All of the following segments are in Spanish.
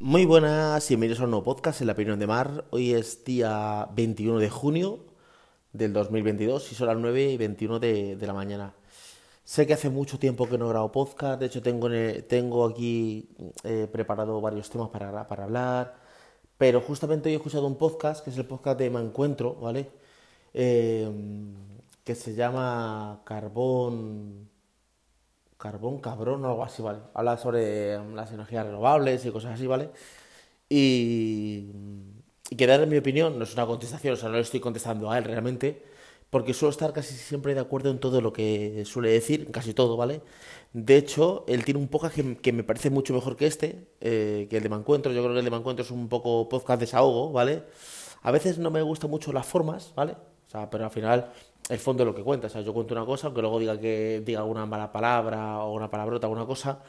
Muy buenas y bienvenidos a un nuevo podcast en la opinión de Mar. Hoy es día 21 de junio del 2022 y son las 9 y 21 de, la mañana. Sé que hace mucho tiempo que no grabo podcast, de hecho tengo, tengo aquí eh, preparado varios temas para, para hablar, pero justamente hoy he escuchado un podcast, que es el podcast de Me Encuentro, ¿vale? Eh, que se llama Carbón carbón cabrón o algo así, ¿vale? Habla sobre em, las energías renovables y cosas así, ¿vale? Y, y que dar mi opinión no es una contestación, o sea, no le estoy contestando a él realmente, porque suelo estar casi siempre de acuerdo en todo lo que suele decir, casi todo, ¿vale? De hecho, él tiene un podcast que, me parece mucho mejor que este, eh, que el de Mancuentro. Yo creo que el de Mancuentro es un poco podcast desahogo, ¿vale? A veces no me gustan mucho las formas, ¿vale? O sea, pero al final el fondo de lo que cuenta. O sea, yo cuento una cosa, aunque luego diga que diga alguna mala palabra o una palabrota, alguna cosa.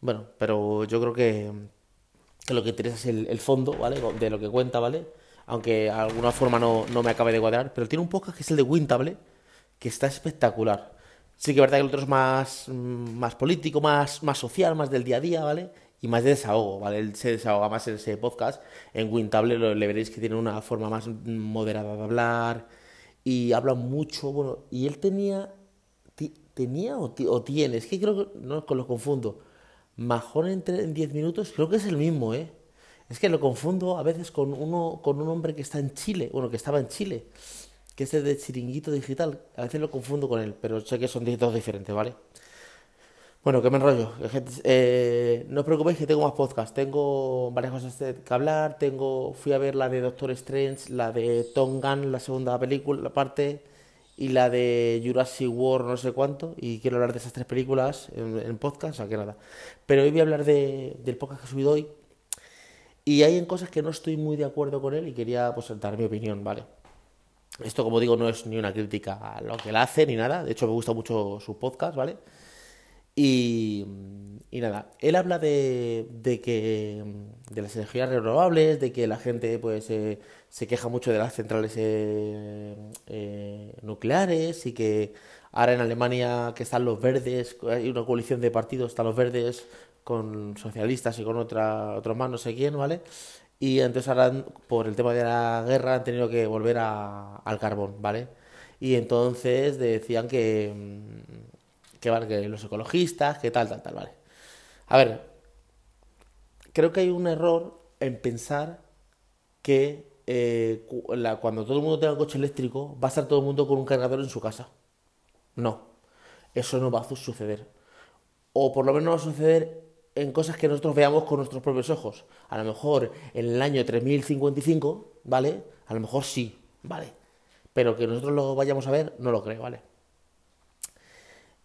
Bueno, pero yo creo que, lo que interesa es el, fondo, ¿vale? De lo que cuenta, ¿vale? Aunque de alguna forma no, no me acabe de cuadrar. Pero tiene un podcast que es el de Wintable, que está espectacular. Sí que es verdad que el otro es más, más político, más, más social, más del día a día, ¿vale? Y más de desahogo, ¿vale? Él se desahoga más en ese podcast. En Wintable le veréis que tiene una forma más moderada de hablar y habla mucho, bueno, y él tenía, tenía o, tiene, es que creo que, no lo confundo, Majón en 10 minutos, creo que es el mismo, ¿eh? Es que lo confundo a veces con uno con un hombre que está en Chile, bueno, que estaba en Chile, que es el de Chiringuito Digital. A veces lo confundo con él, pero sé que son dos diferentes, ¿vale? Bueno, que me enrollo. Eh, no os preocupéis que tengo más podcast. Tengo varias cosas que hablar. Tengo, fui a ver la de Doctor Strange, la de Tom Gunn, la segunda película, la parte, y la de Jurassic World, no sé cuánto. Y quiero hablar de esas tres películas en, podcast, o sea que nada. Pero hoy voy a hablar de, del podcast que he subido hoy. Y hay en cosas que no estoy muy de acuerdo con él y quería pues dar mi opinión, ¿vale? Esto, como digo, no es ni una crítica a lo que él hace ni nada. De hecho, me gusta mucho su podcast, ¿vale? Y, nada, él habla de, de, que de las energías renovables, de que la gente pues eh, se queja mucho de las centrales eh, eh, nucleares y que ahora en Alemania que están los verdes, hay una coalición de partidos, están los verdes con socialistas y con otra, otros más, no sé quién, ¿vale? Y entonces ahora por el tema de la guerra han tenido que volver a, al carbón, ¿vale? Y entonces decían que que vale, que los ecologistas, que tal, tal, tal, vale. A ver, creo que hay un error en pensar que eh, cuando todo el mundo tenga un coche eléctrico va a estar todo el mundo con un cargador en su casa. No, eso no va a suceder. O por lo menos no va a suceder en cosas que nosotros veamos con nuestros propios ojos. A lo mejor en el año 3055, ¿vale? A lo mejor sí, ¿vale? Pero que nosotros lo vayamos a ver, no lo creo, ¿vale?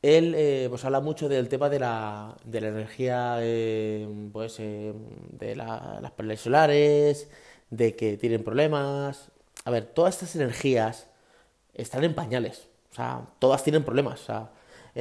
Él eh, pues habla mucho del tema de la, de la energía, eh, pues, eh, de las paneles solares, de que tienen problemas. A ver, todas estas energías están en pañales. O sea, todas tienen problemas. Sea,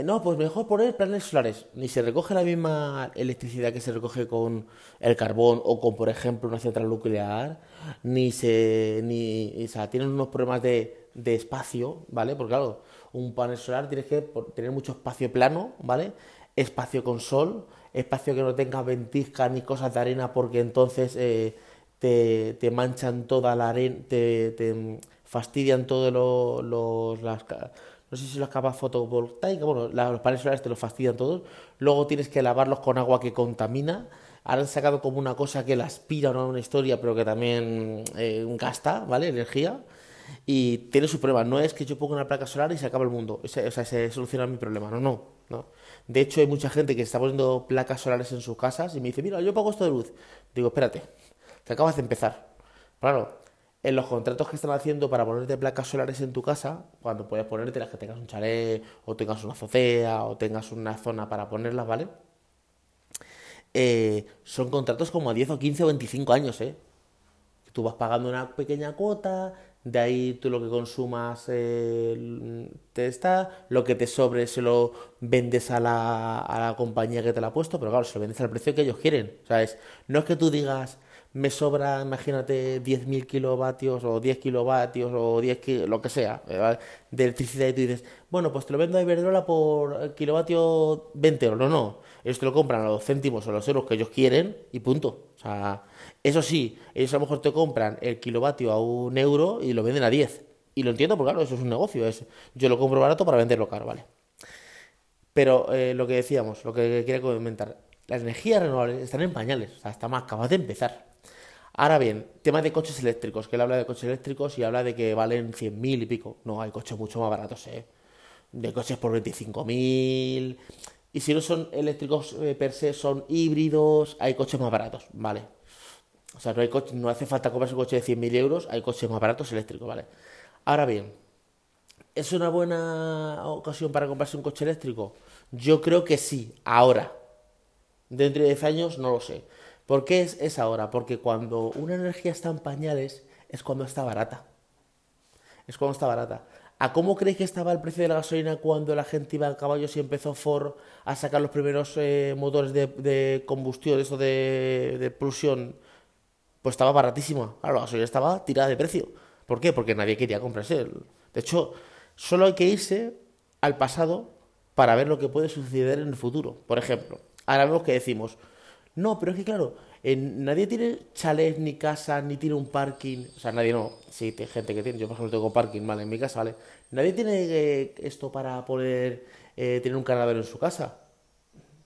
no, pues mejor poner paneles solares. Ni se recoge la misma electricidad que se recoge con el carbón o con, por ejemplo, una central nuclear. Ni se. Ni, o sea, tienen unos problemas de, de espacio, ¿vale? Porque claro un panel solar tienes que tener mucho espacio plano, ¿vale? Espacio con sol, espacio que no tenga ventiscas ni cosas de arena porque entonces eh, te, manchan toda la arena, te, fastidian todos los... las, no sé si las capas fotovoltaicas, bueno, los paneles solares te los fastidian todos. Luego tienes que lavarlos con agua que contamina. Ahora han sacado como una cosa que la aspira, no una historia, pero que también eh, gasta, ¿vale? Energía y tiene su prueba. No es que yo ponga una placa solar y se acaba el mundo. O sea, se soluciona mi problema. No, no, no. De hecho, hay mucha gente que está poniendo placas solares en sus casas y me dice, mira, yo pago esto de luz. Digo, espérate, que acabas de empezar. Claro, en los contratos que están haciendo para ponerte placas solares en tu casa, cuando puedes ponerte las que tengas un chalet, o tengas una azotea, o tengas una zona para ponerlas, ¿vale? Eh, son contratos como a 10 o 15 o 25 años, ¿eh? Tú vas pagando una pequeña cuota, de ahí tú lo que consumas eh, te está, lo que te sobre se lo vendes a la, a la compañía que te la ha puesto, pero claro, se lo vendes al precio que ellos quieren, ¿sabes? No es que tú digas, me sobra, imagínate, 10.000 kilovatios o 10 kilovatios o 10 lo que sea, de electricidad y tú dices, bueno, pues te lo vendo a Iberdrola por kilovatio 20 euros. No, no, ellos te lo compran a los céntimos o los euros que ellos quieren y punto. O sea, eso sí, ellos a lo mejor te compran el kilovatio a un euro y lo venden a 10. Y lo entiendo porque, claro, eso es un negocio. Es, yo lo compro barato para venderlo caro, ¿vale? Pero eh, lo que decíamos, lo que quería comentar, las energías renovables están en pañales, o sea, está más acabas de empezar. Ahora bien, tema de coches eléctricos, que él habla de coches eléctricos y habla de que valen 100.000 y pico. No, hay coches mucho más baratos, ¿eh? De coches por 25.000. Y si no son eléctricos eh, per se, son híbridos, hay coches más baratos, ¿vale? O sea, no, hay coche, no hace falta comprarse un coche de 100.000 euros, hay coches más baratos eléctricos, ¿vale? Ahora bien, ¿es una buena ocasión para comprarse un coche eléctrico? Yo creo que sí, ahora. Dentro de 10 años no lo sé. ¿Por qué es, es ahora? Porque cuando una energía está en pañales es cuando está barata. Es cuando está barata. ¿A cómo creéis que estaba el precio de la gasolina cuando la gente iba a caballos y empezó Ford a sacar los primeros eh, motores de, combustión, eso de, de pulsión? Pues estaba baratísima. Claro, la gasolina estaba tirada de precio. ¿Por qué? Porque nadie quería comprarse. De hecho, solo hay que irse al pasado para ver lo que puede suceder en el futuro. Por ejemplo, ahora vemos que decimos, no, pero es que claro, nadie tiene chalés, ni casa, ni tiene un parking. O sea, nadie no. Sí, hay gente que tiene. Yo, por ejemplo, tengo parking, ¿vale? En mi casa, ¿vale? Nadie tiene eh, esto para poder eh, tener un cargador en su casa.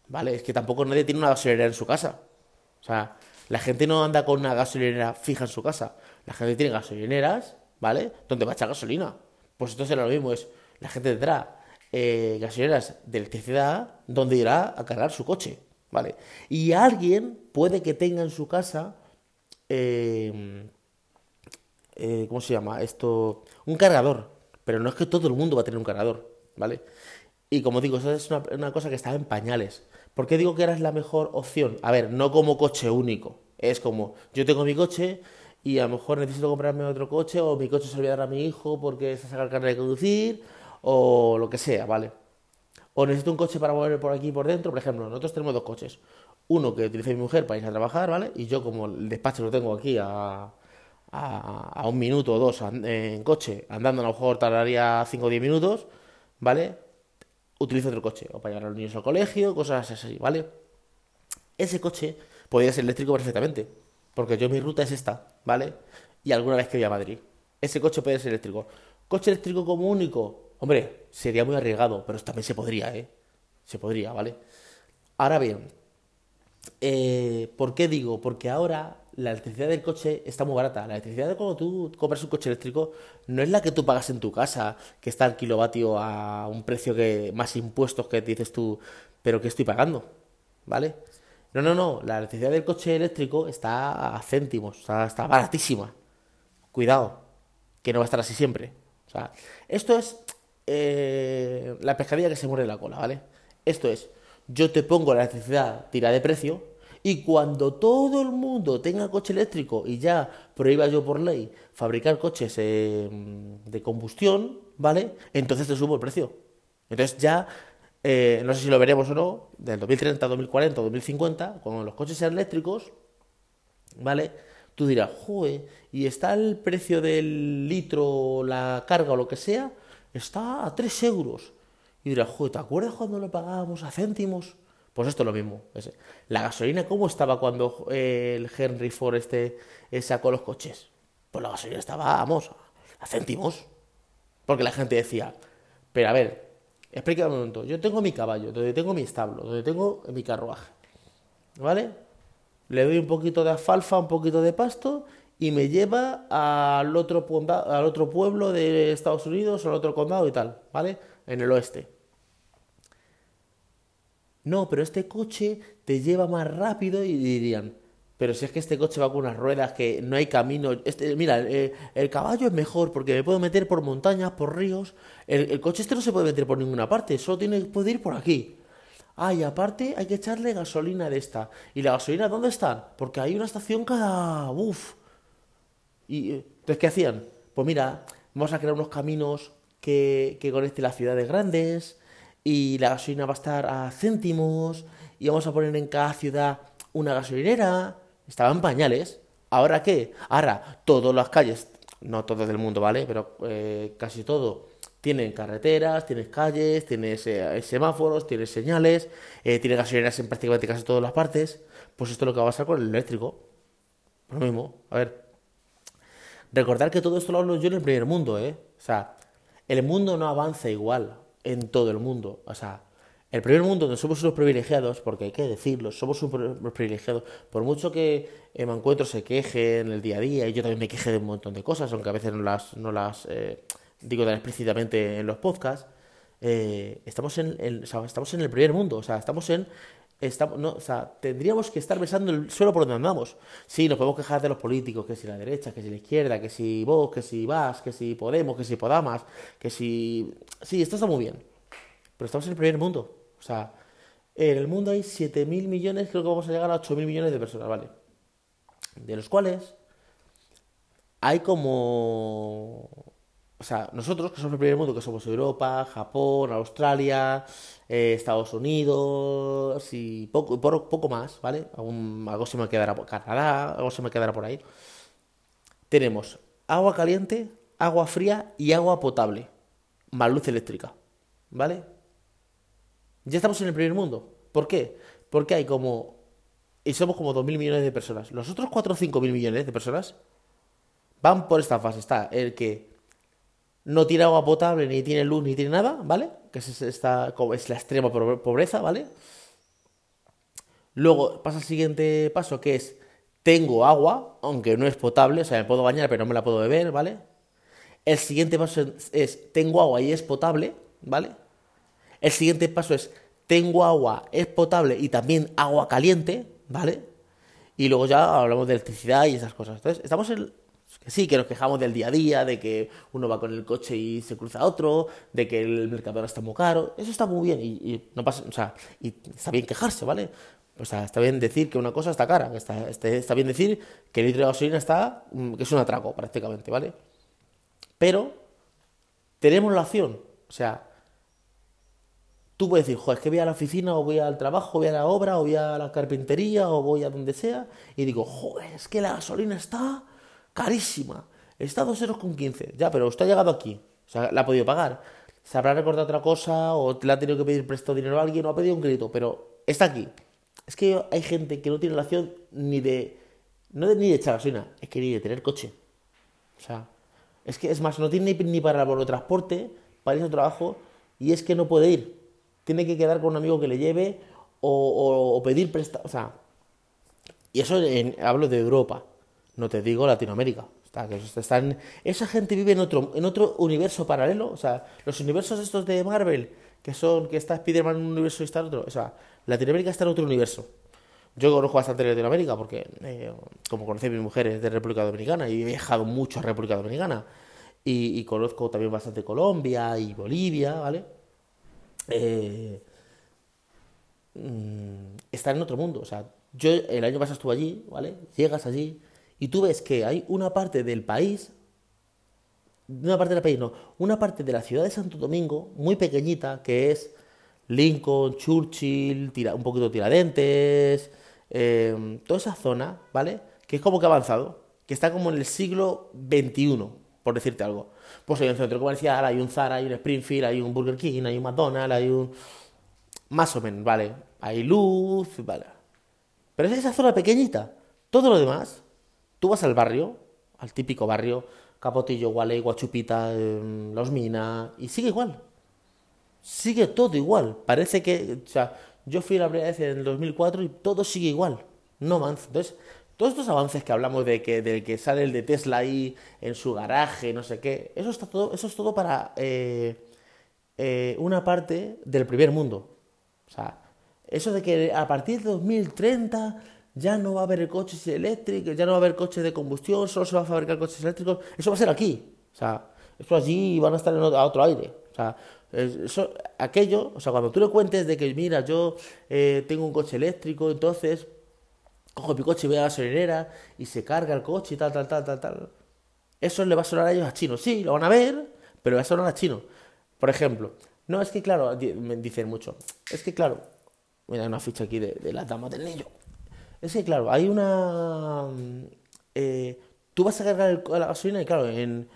¿Vale? Es que tampoco nadie tiene una gasolinera en su casa. O sea, la gente no anda con una gasolinera fija en su casa. La gente tiene gasolineras, ¿vale? Donde va a echar gasolina. Pues entonces era lo mismo, es la gente tendrá eh, gasolineras de electricidad donde irá a cargar su coche, ¿vale? Y alguien puede que tenga en su casa, em, eh, ¿cómo se llama? Esto, un cargador, pero no es que todo el mundo va a tener un cargador, ¿vale? Y como digo, eso es una, una cosa que está en pañales. ¿Por qué digo que ahora la mejor opción? A ver, no como coche único. Es como, yo tengo mi coche y a lo mejor necesito comprarme otro coche o mi coche se lo voy a dar a mi hijo porque se saca el carnet de conducir o lo que sea, ¿vale? O necesito un coche para mover por aquí por dentro, por ejemplo, nosotros tenemos dos coches. Uno que utiliza mi mujer para ir a trabajar, ¿vale? Y yo como el despacho lo tengo aquí a, a, un minuto o dos en coche, andando a lo mejor tardaría 5 o 10 minutos, ¿vale? Utilizo otro coche, o para llevar a los niños al colegio, cosas así, ¿vale? Ese coche podría ser eléctrico perfectamente, porque yo mi ruta es esta, ¿vale? Y alguna vez que voy a Madrid. Ese coche puede ser eléctrico. Coche eléctrico como único, hombre, sería muy arriesgado, pero también se podría, ¿eh? Se podría, ¿vale? Ahora bien, eh, ¿por qué digo? Porque ahora la electricidad del coche está muy barata. La electricidad de cuando tú compras un coche eléctrico no es la que tú pagas en tu casa, que está el kilovatio a un precio que más impuestos que dices tú, pero que estoy pagando, ¿vale? No, no, no, la electricidad del coche eléctrico está a céntimos, está, está baratísima. Cuidado, que no va a estar así siempre. O sea, esto es eh, la pescadilla que se muere la cola, ¿vale? Esto es, yo te pongo la electricidad tira de precio y cuando todo el mundo tenga coche eléctrico y ya prohíba yo por ley fabricar coches eh, de combustión, ¿vale? Entonces te subo el precio. Entonces ya eh, no sé si lo veremos o no, del 2030, 2040, 2050, cuando los coches sean eléctricos, ¿vale? Tú dirás, joder, y está el precio del litro, la carga o lo que sea, está a 3 euros. Y dirás, joder, ¿te acuerdas cuando lo pagábamos a céntimos? Pues esto es lo mismo. La gasolina, ¿cómo estaba cuando eh, el Henry Ford este eh, sacó los coches? Pues la gasolina estaba, vamos, a céntimos. Porque la gente decía, pero a ver, Explica un momento. Yo tengo mi caballo, donde tengo mi establo, donde tengo mi carruaje. ¿Vale? Le doy un poquito de alfalfa, un poquito de pasto y me lleva al otro, al otro pueblo de Estados Unidos, al otro condado y tal, ¿vale? En el oeste. No, pero este coche te lleva más rápido y dirían, pero si es que este coche va con unas ruedas que no hay camino. Este, mira, el, caballo es mejor porque me puedo meter por montañas, por ríos. El, coche este no se puede meter por ninguna parte, solo tiene, puede ir por aquí. Ah, y aparte hay que echarle gasolina de esta. ¿Y la gasolina dónde está? Porque hay una estación cada... Uf. ¿Y eh, entonces qué hacían? Pues mira, vamos a crear unos caminos que, que conecten las ciudades grandes y la gasolina va a estar a céntimos y vamos a poner en cada ciudad una gasolinera Estaban pañales. ¿Ahora qué? Ahora, todas las calles, no todo del mundo, ¿vale? Pero eh, casi todo. Tienen carreteras, tienes calles, tienes eh, semáforos, tienes señales, eh, tienes gasolineras en prácticamente casi todas las partes. Pues esto es lo que va a pasar con el eléctrico. Lo mismo, a ver. Recordar que todo esto lo hablo yo en el primer mundo, ¿eh? O sea, el mundo no avanza igual en todo el mundo. O sea, el primer mundo donde somos unos privilegiados, porque hay que decirlo, somos unos privilegiados, por mucho que me encuentro se queje en el día a día, y yo también me queje de un montón de cosas, aunque a veces no las, no las eh, digo tan explícitamente en los podcasts, eh, estamos, en, estamos en el primer mundo, o sea, estamos en... Estamos, no, o sea, tendríamos que estar besando el suelo por donde andamos. Sí, nos podemos quejar de los políticos, que si la derecha, que si la izquierda, que si vos, que si vas, que si Podemos, que si Podamas, que si... Sí, esto está muy bien. Pero estamos en el primer mundo. O sea, en el mundo hay 7.000 millones, creo que vamos a llegar a 8.000 millones de personas, ¿vale? De los cuales hay como o sea, nosotros que somos el primer mundo, que somos Europa, Japón, Australia, eh, Estados Unidos y poco, poco más, ¿vale? algo se me quedará por Canadá, algo se me quedará por ahí. Tenemos agua caliente, agua fría y agua potable, más luz eléctrica, ¿vale? Ya estamos en el primer mundo. ¿Por qué? Porque hay como... Y somos como 2.000 millones de personas. Los otros 4 o 5.000 millones de personas van por esta fase. Está el que no tiene agua potable, ni tiene luz, ni tiene nada, ¿vale? Que es, esta, es la extrema pobreza, ¿vale? Luego pasa el siguiente paso, que es, tengo agua, aunque no es potable, o sea, me puedo bañar, pero no me la puedo beber, ¿vale? El siguiente paso es, tengo agua y es potable, ¿vale? El siguiente paso es, tengo agua, es potable y también agua caliente, ¿vale? Y luego ya hablamos de electricidad y esas cosas. Entonces, estamos en, sí, que nos quejamos del día a día, de que uno va con el coche y se cruza otro, de que el mercado está muy caro. Eso está muy bien y, no pasa, o sea, y está bien quejarse, ¿vale? O sea, está bien decir que una cosa está cara, está, está, bien decir que el litro de gasolina está, mm, que es un atraco prácticamente, ¿vale? Pero tenemos la opción, o sea, tú puedes decir, joder, es que voy a la oficina o voy al trabajo, voy a la obra o voy a la carpintería o voy a donde sea y digo, joder, es que la gasolina está carísima. Está a 2 euros con 15. Ya, pero usted ha llegado aquí. O sea, la ha podido pagar. Se habrá recordado otra cosa o le ha tenido que pedir prestado dinero a alguien o ha pedido un crédito, pero está aquí. Es que hay gente que no tiene relación ni de. No de, ni de echar gasolina, es que ni de tener coche. O sea, es que es más, no tiene ni, para el transporte, para ir a trabajo, y es que no puede ir. Tiene que quedar con un amigo que le lleve o, pedir prestado. O sea, y eso hablo de Europa no te digo Latinoamérica. Está, que están, esa gente vive en otro, en otro universo paralelo. O sea, los universos estos de Marvel, que son, que está Spider-Man en un universo y está en otro. O sea, Latinoamérica está en otro universo. Yo conozco bastante Latinoamérica porque, eh, como conocí a mi mujer, es de República Dominicana y he viajado mucho a República Dominicana. Y, conozco también bastante Colombia y Bolivia, ¿vale? Eh, mm, en otro mundo. O sea, yo el año pasado estuve allí, ¿vale? Llegas allí y tú ves que hay una parte del país, una parte del país no, una parte de la ciudad de Santo Domingo, muy pequeñita, que es Lincoln, Churchill, un poquito Tiradentes, em, toda esa zona, ¿vale? Que es como que ha avanzado, que está como en el siglo XXI, por decirte algo. Pues hay un centro comercial, hay un Zara, hay un Springfield, hay un Burger King, hay un McDonald's, hay un... Más o menos, ¿vale? Hay luz, ¿vale? Pero es esa zona pequeñita. Todo lo demás Tú vas al barrio, al típico barrio, Capotillo, Gualey, Guachupita, em, Los Minas, y sigue igual. Sigue todo igual. Parece que, o sea, yo fui la primera vez en el 2004 y todo sigue igual. No avanza. Entonces, todos estos avances que hablamos de que del que sale el de Tesla ahí en su garaje, no sé qué, eso está todo, eso es todo para eh, eh, una parte del primer mundo. O sea, eso de que a partir de 2030 ya no va a haber coches eléctricos, ya no va a haber coches de combustión, solo se va a fabricar coches eléctricos. Eso va a ser aquí. O sea, eso allí van a estar a otro aire. O sea, eso, aquello, o sea, cuando tú le cuentes de que, mira, yo eh, tengo un coche eléctrico, entonces cojo mi coche y voy a la gasolinera y se carga el coche y tal, tal, tal, tal, tal. Eso le va a sonar a ellos a chinos. Sí, lo van a ver, pero va a sonar a chinos. Por ejemplo, no, es que claro, me dicen mucho, es que claro, mira una ficha aquí de, de las damas del niño. Es que, claro, hay una... Eh, tú vas a cargar la gasolina y, claro, en,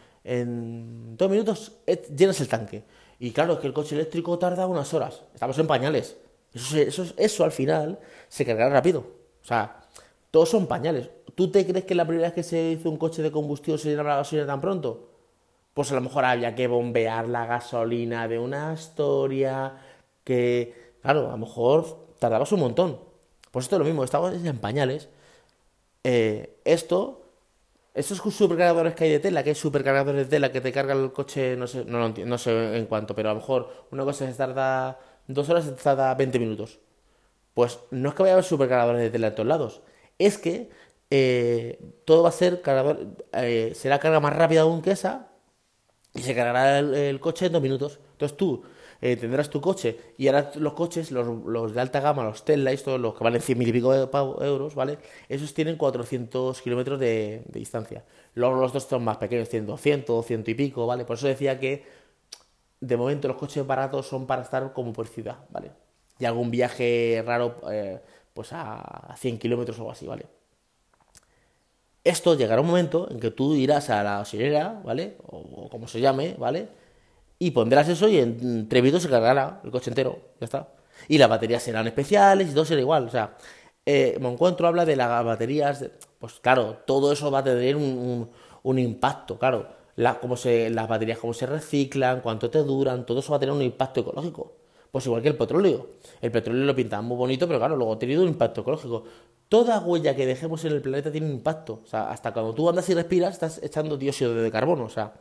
dos minutos llenas el tanque. Y claro, es que el coche eléctrico tarda unas horas. Estamos en pañales. Eso, eso, eso al final se cargará rápido. O sea, todos son pañales. ¿Tú te crees que la primera vez que se hizo un coche de combustión se llenaba la gasolina tan pronto? Pues a lo mejor había que bombear la gasolina de una historia que, claro, a lo mejor tardabas un montón. Pues esto es lo mismo, estamos en pañales. Eh, esto, estos supercargadores que hay de tela, que hay supercargadores de tela que te cargan el coche, no sé, no, no sé en cuánto, pero a lo mejor una cosa se tarda dos horas, se tarda 20 minutos. Pues no es que vaya a haber supercargadores de tela en todos lados, es que eh, todo va a ser cargador, eh, será carga más rápida aún que esa y se cargará el, coche en dos minutos. Entonces tú eh, tendrás tu coche y ahora los coches, los, de alta gama, los Tesla, todos los que valen 100 mil y pico euros, ¿vale? Esos tienen 400 kilómetros de, distancia. Luego los dos son más pequeños, tienen 200, 200 y pico, ¿vale? Por eso decía que de momento los coches baratos son para estar como por ciudad, ¿vale? Y algún viaje raro, pues a 100 kilómetros o algo así, ¿vale? Esto llegará un momento en que tú irás a la gasolinera, ¿vale? O, como se llame, ¿vale? Y pondrás eso y en tres se cargará el coche entero, ya está. Y las baterías serán especiales y todo será igual, o sea, eh, encuentro habla de las baterías, pues claro, todo eso va a tener un, impacto, claro. La, cómo se, las baterías, cómo se reciclan, cuánto te duran, todo eso va a tener un impacto ecológico. Pues igual que el petróleo. El petróleo lo pintan muy bonito, pero claro, luego ha tenido un impacto ecológico. Toda huella que dejemos en el planeta tiene un impacto. O sea, hasta cuando tú andas y respiras, estás echando dióxido de carbono. O sea,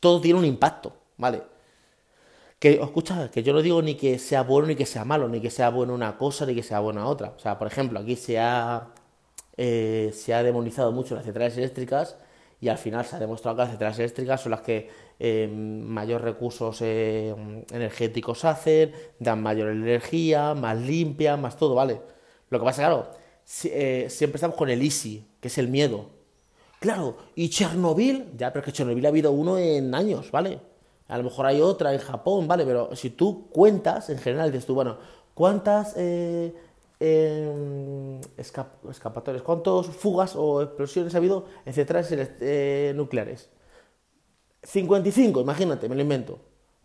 todo tiene un impacto, ¿vale? Que, escucha, que yo no digo ni que sea bueno ni que sea malo, ni que sea bueno una cosa ni que sea buena otra. O sea, por ejemplo, aquí se ha, eh, se ha demonizado mucho las centrales eléctricas y al final se ha demostrado que las centrales eléctricas son las que eh, mayor recursos eh, energéticos hacen, dan mayor energía, más limpia, más todo, ¿vale? Lo que pasa, claro, eh, siempre estamos con el easy, que es el miedo. Claro, y Chernobyl, ya, pero es que Chernobyl ha habido uno en años, ¿vale? A lo mejor hay otra en Japón, ¿vale? Pero si tú cuentas, en general, dices tú, bueno, ¿cuántas eh, eh, escapatorias, cuántos fugas o explosiones ha habido en centrales eh, nucleares? 55, imagínate, me lo invento.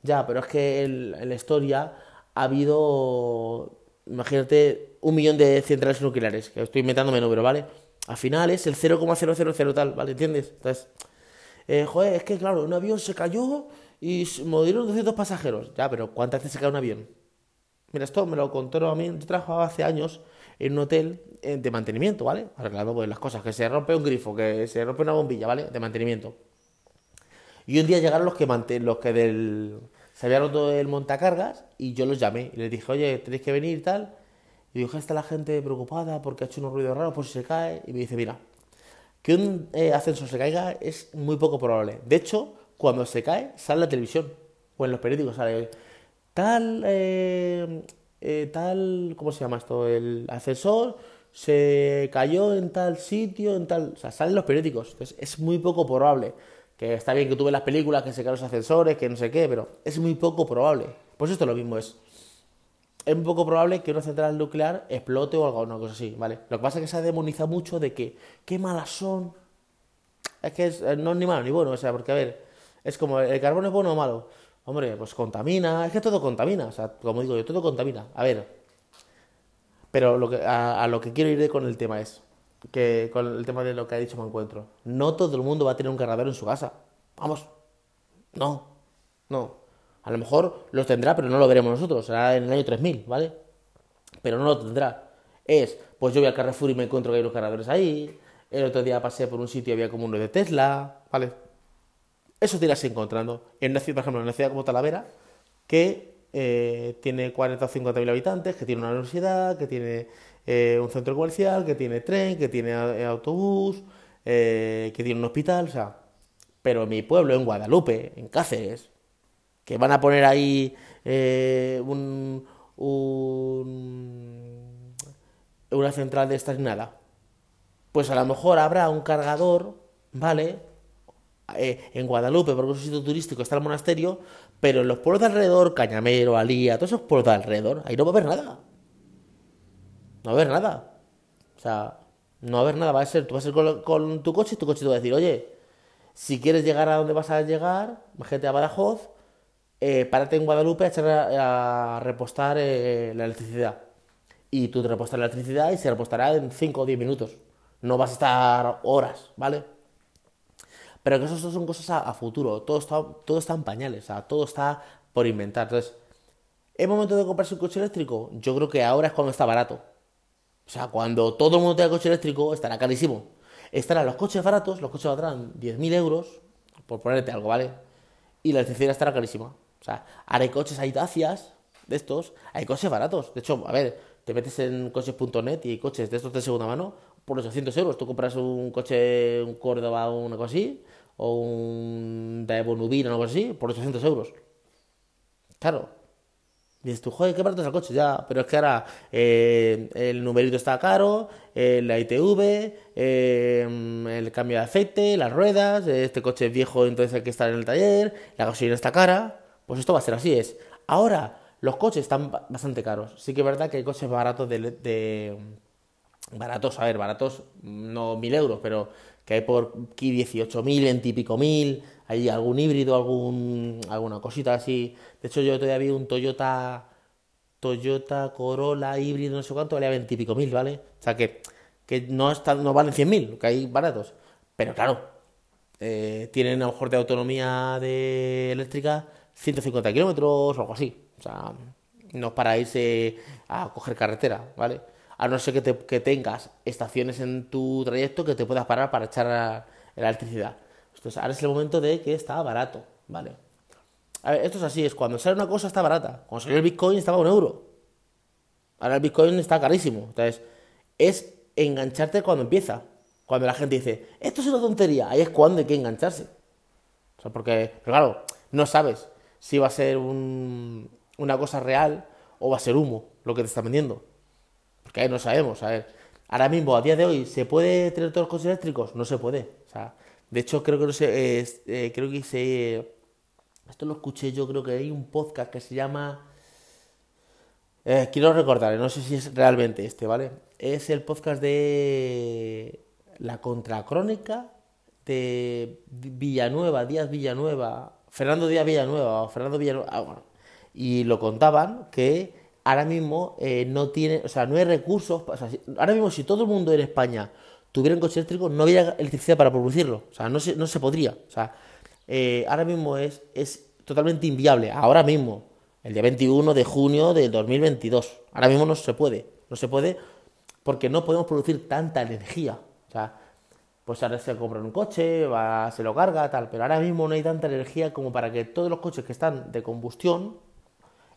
Ya, pero es que en la historia ha habido, imagínate, un millón de centrales nucleares, que estoy inventándome número, ¿vale? Al final es el 0,000 tal, ¿vale? ¿Entiendes? Entonces, eh, joder, es que claro, un avión se cayó y murieron 200 pasajeros. Ya, pero ¿cuántas veces se cae un avión? Mira, esto me lo contó a mí, yo trabajaba hace años en un hotel eh, de mantenimiento, ¿vale? Arreglando pues, las cosas, que se rompe un grifo, que se rompe una bombilla, ¿vale? De mantenimiento. Y un día llegaron los que, los que del... se había roto el montacargas y yo los llamé y les dije, oye, tenéis que venir y tal. Y digo, está la gente preocupada porque ha hecho unos ruidos raros por si se cae. Y me dice, mira, que un eh, ascensor se caiga es muy poco probable. De hecho, cuando se cae, sale la televisión o en los periódicos, sale tal, eh, eh, tal, ¿cómo se llama esto? El ascensor se cayó en tal sitio, en tal, o sea, salen los periódicos. Entonces, es muy poco probable. Que está bien que tú ves las películas, que se caen los ascensores, que no sé qué, pero es muy poco probable. Pues esto lo mismo es es un poco probable que una central nuclear explote o algo, una cosa así, ¿vale? Lo que pasa es que se ha demonizado mucho de que, qué malas son. Es que eh, no es ni malo ni bueno, o sea, porque a ver, es como, ¿el carbón es bueno o malo? Hombre, pues contamina, es que todo contamina, o sea, como digo yo, todo contamina. A ver, pero lo que, a, lo que quiero ir con el tema es, que con el tema de lo que ha dicho me encuentro, no todo el mundo va a tener un cargador en su casa. Vamos, no, no. A lo mejor los tendrá, pero no lo veremos nosotros. Será en el año 3000, ¿vale? Pero no lo tendrá. Es, pues yo voy al Carrefour y me encuentro que hay los cargadores ahí. El otro día pasé por un sitio y había como uno de Tesla, ¿vale? Eso te irás encontrando. En una ciudad, por ejemplo, en una ciudad como Talavera, que eh, tiene 40 o 50 mil habitantes, que tiene una universidad, que tiene eh, un centro comercial, que tiene tren, que tiene eh, autobús, que tiene un hospital, o sea. Pero en mi pueblo, en Guadalupe, en Cáceres, que van a poner ahí un, una central de estas nada. Pues a lo mejor habrá un cargador, ¿vale? Eh, en Guadalupe, porque es un sitio turístico, está el monasterio, pero en los pueblos de alrededor, Cañamero, Alía, todos esos pueblos de alrededor, ahí no va a haber nada. No va a haber nada. O sea, no va a haber nada, va a ser, tú vas a ir con, tu coche y tu coche te va a decir, oye, si quieres llegar a donde vas a llegar, gente a Badajoz, eh, párate en Guadalupe a, echar a, repostar eh, la electricidad. y tú te repostas la electricidad y se repostará en 5 o 10 minutos. No vas a estar horas, ¿vale? Pero que eso son cosas a, futuro, todo está, todo está en pañales, todo está por inventar. Entonces, ¿es momento de comprarse un coche eléctrico? Yo creo que ahora es cuando está barato. O sea, cuando todo el mundo tenga coche eléctrico, estará carísimo. Estarán los coches baratos, los coches valdrán 10.000 euros, por ponerte algo, ¿vale? Y la electricidad estará carísima. O sea, ahora hay coches, hay Dacias de estos, hay coches baratos. De hecho, a ver, te metes en coches.net y hay coches de estos de segunda mano por 800 euros. Tú compras un coche, un Córdoba o una cosa así, o un Daewoo Nubina o algo así, por 800 euros. Claro, Dices tú, joder, qué barato es el coche, ya, pero es que ahora eh, el numerito está caro, la ITV, eh, el cambio de aceite, las ruedas, este coche es viejo, entonces hay que estar en el taller, la gasolina está cara, pues esto va a ser así, es. Ahora, los coches están bastante caros, sí que es verdad que hay coches baratos de, de baratos, a ver, baratos, no mil euros, pero que hay por aquí 18.000, 20 y pico mil, hay algún híbrido, algún, alguna cosita así. De hecho, yo todavía vi un Toyota, Toyota Corolla híbrido, no sé cuánto, valía 20 y mil, ¿vale? O sea que, que no, están, no valen 100.000, que hay baratos. Pero claro, eh, tienen a lo mejor de autonomía de eléctrica 150 kilómetros o algo así. O sea, no para irse a coger carretera, ¿vale? A no ser que, te, que tengas estaciones en tu trayecto que te puedas parar para echar la electricidad. Entonces, ahora es el momento de que está barato, ¿vale? A ver, esto es así, es cuando sale una cosa está barata. Cuando salió el Bitcoin estaba un euro. Ahora el Bitcoin está carísimo. Entonces, es engancharte cuando empieza. Cuando la gente dice, esto es una tontería, ahí es cuando hay que engancharse. O sea, porque, pero claro, no sabes si va a ser una cosa real o va a ser humo lo que te está vendiendo. Ahí no sabemos. A ver, ahora mismo, a día de hoy, ¿se puede tener todos los coches eléctricos? No se puede. O sea, de hecho, creo que no eh, creo que hice. Esto lo escuché yo, creo que hay un podcast que se llama. Eh, quiero recordar, no sé si es realmente este, ¿vale? Es el podcast de la contracrónica de Villanueva, Díaz Villanueva, Fernando Díaz Villanueva, o Fernando Villanueva, ah, bueno, y lo contaban que ahora mismo eh, no tiene, o sea, no hay recursos, ahora mismo si todo el mundo en España tuviera un coche eléctrico, no había electricidad para producirlo. O sea, no se, no se podría. O sea, eh, ahora mismo es, es totalmente inviable. Ahora mismo, el día 21 de junio de 2022. Ahora mismo no se puede. No se puede porque no podemos producir tanta energía. O sea, pues ahora se compra un coche, va, se lo carga, tal. Pero ahora mismo no hay tanta energía como para que todos los coches que están de combustión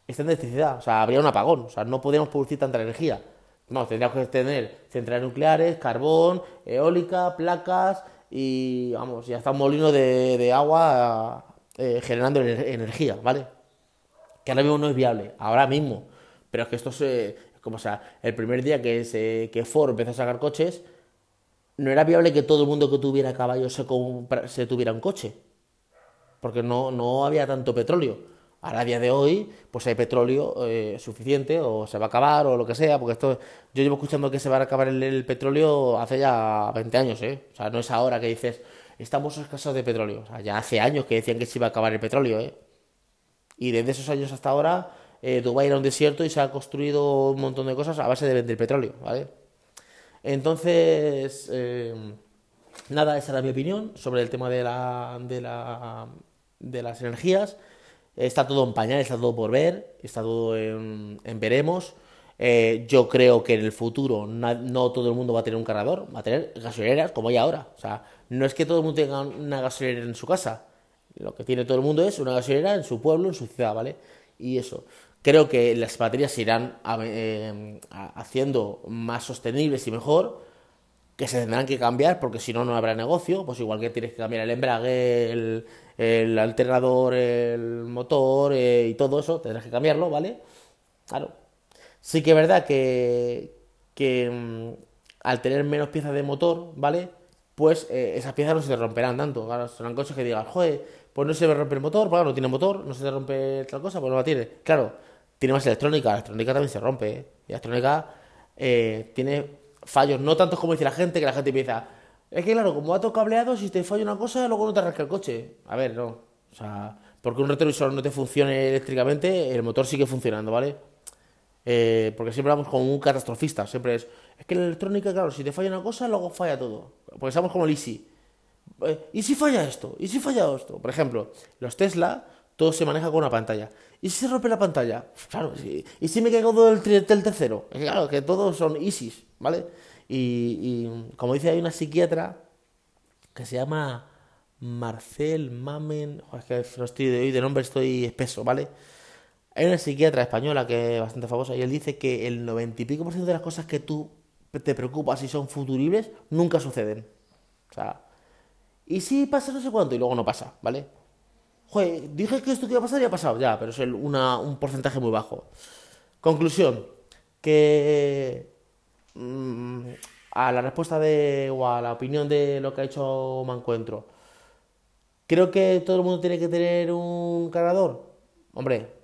de electricidad. O sea, habría un apagón. O sea, no podemos producir tanta energía. No, tendríamos que tener centrales nucleares, carbón, eólica, placas y, vamos, ya está un molino de, agua eh, generando energía, ¿vale? Que ahora mismo no es viable, ahora mismo. Pero es que esto es como, sea, el primer día que, se, que Ford empezó a sacar coches, no era viable que todo el mundo que tuviera caballos se, se tuviera un coche. Porque no, no había tanto petróleo. Ahora, a día de hoy, pues hay petróleo eh, suficiente o se va a acabar o lo que sea, porque esto, yo llevo escuchando que se va a acabar el, petróleo hace ya 20 años, ¿eh? O sea, no es ahora que dices, estamos escasos de petróleo. O sea, ya hace años que decían que se iba a acabar el petróleo, ¿eh? Y desde esos años hasta ahora, eh, Dubái era un desierto y se ha construido un montón de cosas a base de vender petróleo, ¿vale? Entonces, eh, nada, esa era mi opinión sobre el tema de, la, de, la, de las energías. Está todo en pañal, está todo por ver, está todo en, veremos. Eh, yo creo que en el futuro no, todo el mundo va a tener un cargador, va a tener gasolineras como hay ahora. O sea, no es que todo el mundo tenga una gasolinera en su casa. Lo que tiene todo el mundo es una gasolinera en su pueblo, en su ciudad, ¿vale? Y eso. Creo que las baterías se irán eh, haciendo más sostenibles y mejor, que se tendrán que cambiar porque si no, no habrá negocio. Pues igual que tienes que cambiar el embrague, el, el alternador, el motor eh, y todo eso, tendrás que cambiarlo, ¿vale? Claro. Sí que es verdad que, que mm, al tener menos piezas de motor, ¿vale? Pues eh, esas piezas no se te romperán tanto. Claro, serán cosas que digas, joder, pues no se me rompe el motor, pues no tiene motor, no se te rompe otra cosa, pues no la tiene. Claro, tiene más electrónica, la electrónica también se rompe, ¿eh? Y la electrónica eh, tiene fallos, no tantos como dice la gente, que la gente piensa, es que claro, como va todo cableado, si te falla una cosa, luego no te arranca el coche. A ver, no. O sea, porque un retrovisor no te funcione eléctricamente, el motor sigue funcionando, ¿vale? Eh, porque siempre vamos como un catastrofista. Siempre es. Es que la electrónica, claro, si te falla una cosa, luego falla todo. Porque estamos como el Easy. Eh, ¿Y si falla esto? ¿Y si falla esto? Por ejemplo, los Tesla, todo se maneja con una pantalla. ¿Y si se rompe la pantalla? Claro, sí. ¿Y si me caigo del, del tercero? Claro, que todos son easy, ¿vale? Y, como dice, hay una psiquiatra que se llama Marcel Mamen. es que no estoy de hoy de nombre, estoy espeso, ¿vale? Hay una psiquiatra española que es bastante famosa y él dice que el noventa y pico por ciento de las cosas que tú te preocupas y son futuribles nunca suceden. O sea, y si pasa no sé cuánto y luego no pasa, ¿vale? Joder, dije que esto que iba a pasar y ha pasado, ya, pero es un porcentaje muy bajo. Conclusión, que mm, a la respuesta de, o a la opinión de lo que ha hecho Mancuentro, creo que todo el mundo tiene que tener un cargador. Hombre,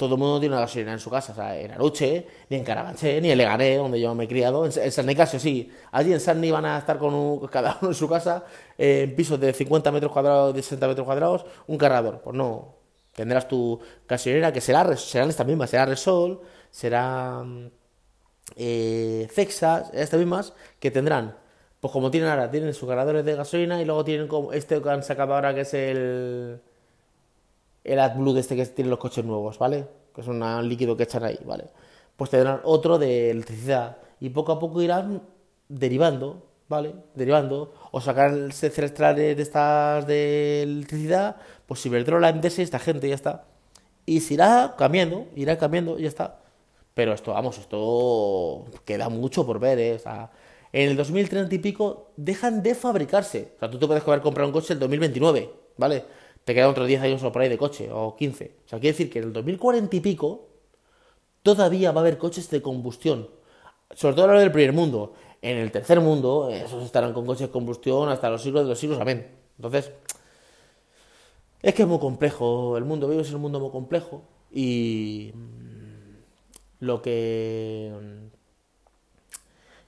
todo el mundo tiene una gasolina en su casa, o sea, en Aruche, ni en Carabanché, ni en Leganés, donde yo me he criado, en, San Nicasio sí, allí en San van a estar con un, cada uno en su casa, en pisos de 50 metros cuadrados, de 60 metros cuadrados, un cargador, pues no, tendrás tu gasolinera que será, serán estas mismas, será Resol, será eh, Cexas, estas mismas, que tendrán, pues como tienen ahora, tienen sus cargadores de gasolina y luego tienen como este que han sacado ahora que es el el AdBlue este que tienen los coches nuevos, ¿vale? Que es un líquido que echan ahí, ¿vale? Pues tendrán otro de electricidad y poco a poco irán derivando, ¿vale? Derivando o sacar centrales de estas de electricidad, pues Iberdrola, Endesa, esta gente ya está. Y se irá cambiando, irá cambiando y ya está. Pero esto, vamos, esto queda mucho por ver, ¿eh? O en el 2030 y pico dejan de fabricarse. O sea, tú te puedes comprar un coche en el 2029, ¿vale? te quedan otros 10 años por ahí de coche, o 15. O sea, quiere decir que en el 2040 y pico todavía va a haber coches de combustión. Sobre todo en del primer mundo. En el tercer mundo, esos estarán con coches de combustión hasta los siglos de los siglos, amén. Entonces, es que es muy complejo. El mundo vivo es un mundo muy complejo. Y lo que.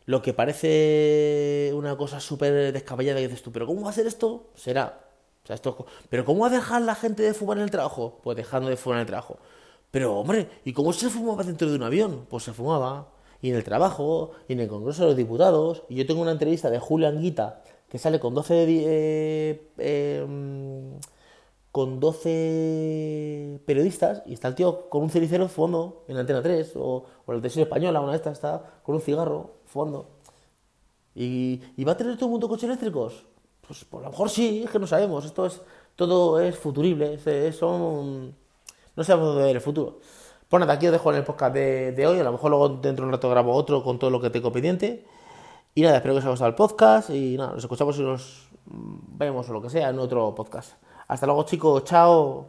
Lo que parece una cosa súper descabellada que dices tú, pero ¿cómo va a ser esto? Será o sea, esto, pero ¿cómo va a dejar la gente de fumar en el trabajo? Pues dejando de fumar en el trabajo. Pero, hombre, ¿y cómo se fumaba dentro de un avión? Pues se fumaba. Y en el trabajo, y en el Congreso de los Diputados. Y yo tengo una entrevista de Julio Anguita, que sale con 12... Eh, em, con 12 periodistas y está el tío con un cenicero fondo en Antena 3 o, o la televisión española, una de estas está con un cigarro fondo. ¿Y, ¿Y va a tener todo el mundo coches eléctricos? Pues, por lo mejor sí, es que no sabemos. Esto es todo es futurible, es, son, no sabemos dónde ver el futuro. Pues nada, aquí os dejo en el podcast de, hoy. A lo mejor luego dentro de un rato grabo otro con todo lo que tengo pendiente. Y nada, espero que os haya gustado el podcast. Y nada, nos escuchamos y nos vemos o lo que sea en otro podcast. Hasta luego, chicos. Chao.